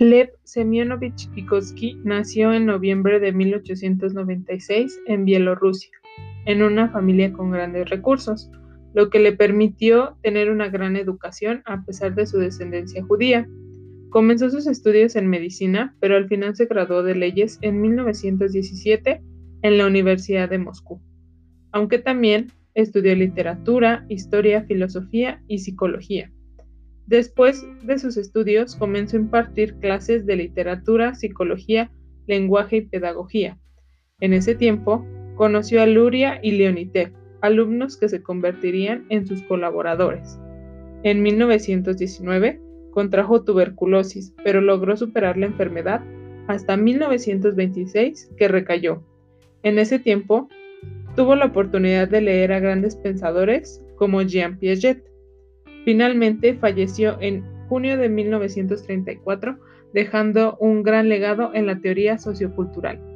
Lev Semyonovich Vygotsky nació en noviembre de 1896 en Bielorrusia, en una familia con grandes recursos, lo que le permitió tener una gran educación a pesar de su descendencia judía. Comenzó sus estudios en medicina, pero al final se graduó de leyes en 1917 en la Universidad de Moscú, aunque también estudió literatura, historia, filosofía y psicología. Después de sus estudios comenzó a impartir clases de literatura, psicología, lenguaje y pedagogía. En ese tiempo conoció a Luria y Leonitev, alumnos que se convertirían en sus colaboradores. En 1919 contrajo tuberculosis, pero logró superar la enfermedad hasta 1926 que recayó. En ese tiempo tuvo la oportunidad de leer a grandes pensadores como Jean Piaget. Finalmente falleció en junio de 1934, dejando un gran legado en la teoría sociocultural.